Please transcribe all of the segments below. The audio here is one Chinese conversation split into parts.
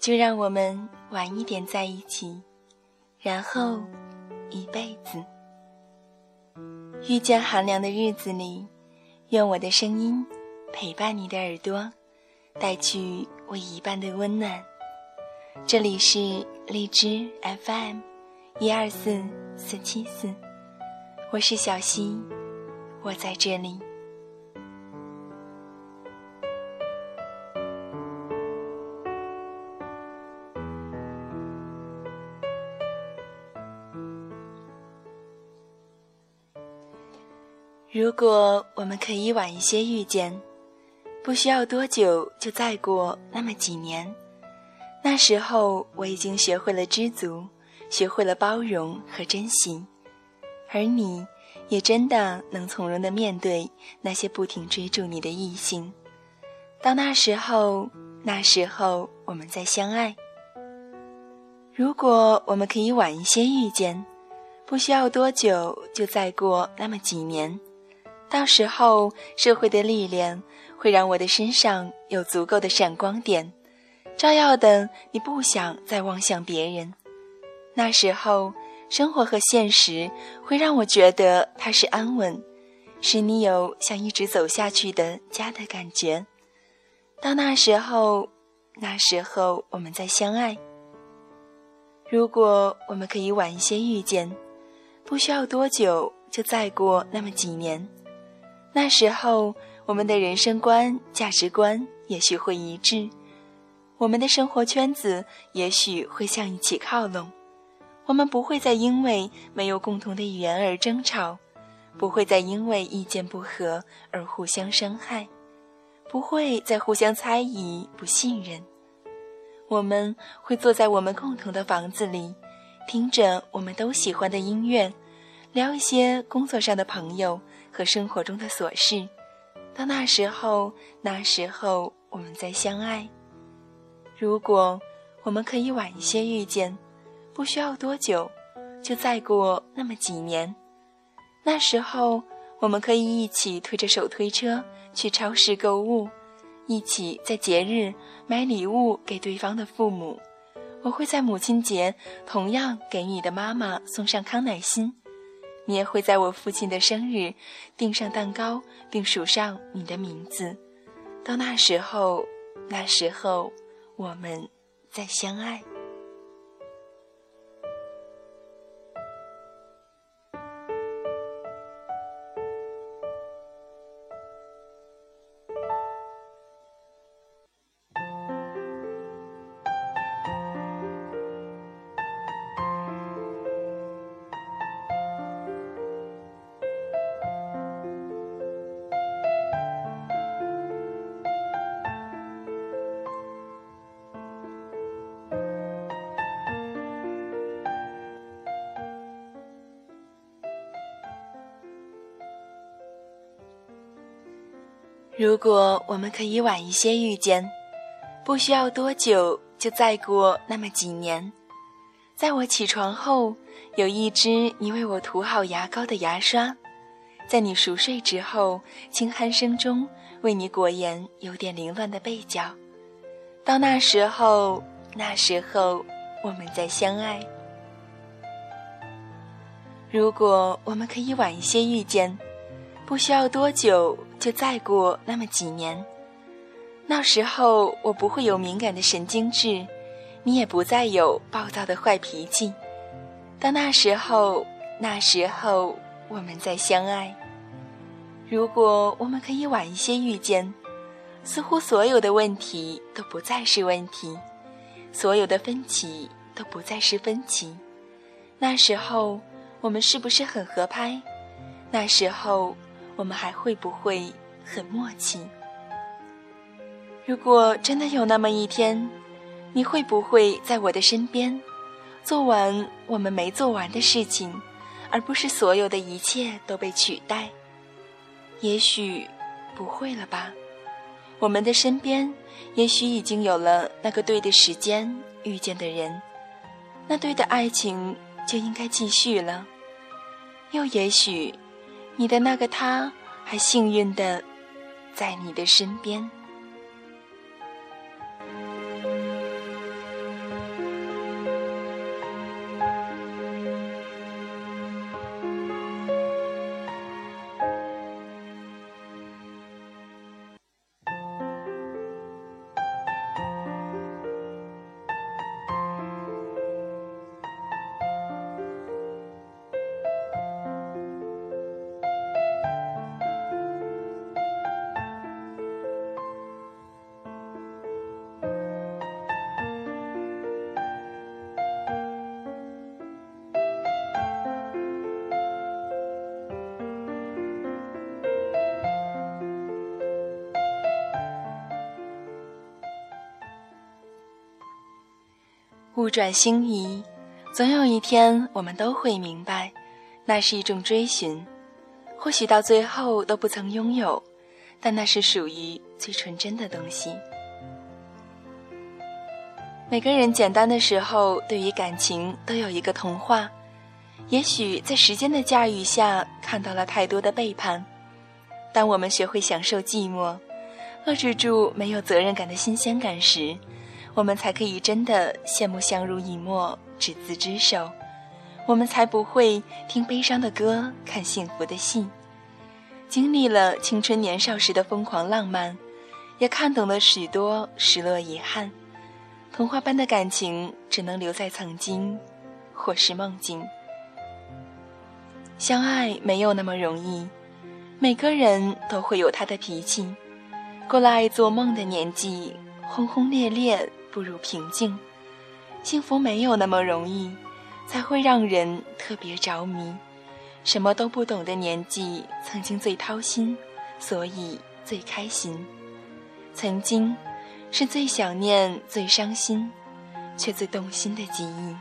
就让我们晚一点在一起，然后一辈子。遇见寒凉的日子里，愿我的声音陪伴你的耳朵，带去我一半的温暖。这里是荔枝 FM，一二四四七四，我是小溪，我在这里。如果我们可以晚一些遇见，不需要多久就再过那么几年，那时候我已经学会了知足，学会了包容和珍惜，而你也真的能从容的面对那些不停追逐你的异性。到那时候，那时候我们再相爱。如果我们可以晚一些遇见，不需要多久就再过那么几年。到时候，社会的历练会让我的身上有足够的闪光点，照耀的你不想再望向别人。那时候，生活和现实会让我觉得它是安稳，使你有想一直走下去的家的感觉。到那时候，那时候我们再相爱。如果我们可以晚一些遇见，不需要多久就再过那么几年。那时候，我们的人生观、价值观也许会一致，我们的生活圈子也许会向一起靠拢。我们不会再因为没有共同的语言而争吵，不会再因为意见不合而互相伤害，不会再互相猜疑、不信任。我们会坐在我们共同的房子里，听着我们都喜欢的音乐，聊一些工作上的朋友。和生活中的琐事，到那时候，那时候我们再相爱。如果我们可以晚一些遇见，不需要多久，就再过那么几年。那时候，我们可以一起推着手推车去超市购物，一起在节日买礼物给对方的父母。我会在母亲节同样给你的妈妈送上康乃馨。你也会在我父亲的生日订上蛋糕，并署上你的名字。到那时候，那时候，我们再相爱。如果我们可以晚一些遇见，不需要多久就再过那么几年，在我起床后，有一支你为我涂好牙膏的牙刷，在你熟睡之后，轻鼾声中为你裹严有点凌乱的被角。到那时候，那时候我们再相爱。如果我们可以晚一些遇见，不需要多久。就再过那么几年，那时候我不会有敏感的神经质，你也不再有暴躁的坏脾气。到那时候，那时候我们再相爱。如果我们可以晚一些遇见，似乎所有的问题都不再是问题，所有的分歧都不再是分歧。那时候我们是不是很合拍？那时候。我们还会不会很默契？如果真的有那么一天，你会不会在我的身边，做完我们没做完的事情，而不是所有的一切都被取代？也许不会了吧。我们的身边，也许已经有了那个对的时间遇见的人，那对的爱情就应该继续了。又也许。你的那个他，还幸运的在你的身边。物转星移，总有一天我们都会明白，那是一种追寻。或许到最后都不曾拥有，但那是属于最纯真的东西。每个人简单的时候，对于感情都有一个童话。也许在时间的驾驭下，看到了太多的背叛。当我们学会享受寂寞，遏制住没有责任感的新鲜感时，我们才可以真的羡慕相濡以沫、执子之手。我们才不会听悲伤的歌，看幸福的戏。经历了青春年少时的疯狂浪漫，也看懂了许多失落遗憾。童话般的感情，只能留在曾经，或是梦境。相爱没有那么容易，每个人都会有他的脾气。过了爱做梦的年纪，轰轰烈烈不如平静。幸福没有那么容易，才会让人特别着迷。什么都不懂的年纪，曾经最掏心，所以最开心。曾经。是最想念、最伤心，却最动心的记忆。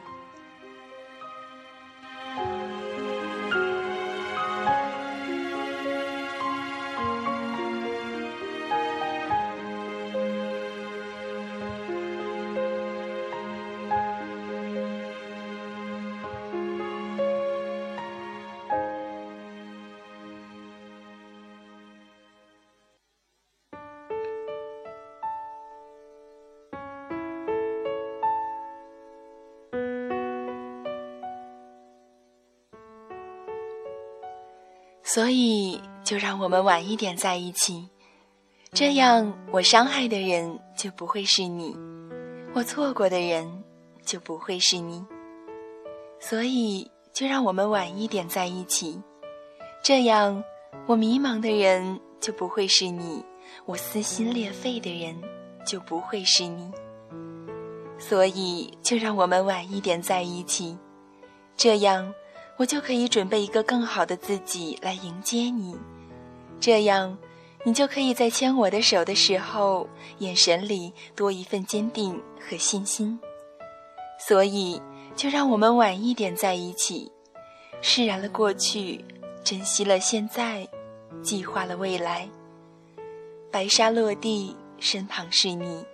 所以，就让我们晚一点在一起，这样我伤害的人就不会是你，我错过的人就不会是你。所以，就让我们晚一点在一起，这样我迷茫的人就不会是你，我撕心裂肺的人就不会是你。所以，就让我们晚一点在一起，这样。我就可以准备一个更好的自己来迎接你，这样，你就可以在牵我的手的时候，眼神里多一份坚定和信心。所以，就让我们晚一点在一起，释然了过去，珍惜了现在，计划了未来。白沙落地，身旁是你；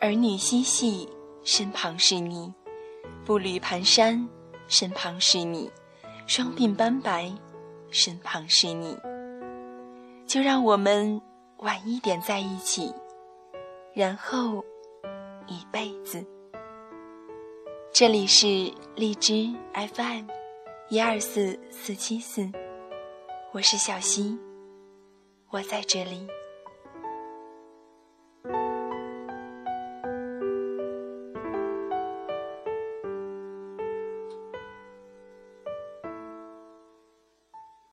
儿女嬉戏，身旁是你；步履蹒跚，身旁是你。双鬓斑白，身旁是你，就让我们晚一点在一起，然后一辈子。这里是荔枝 FM，一二四四七四，我是小溪，我在这里。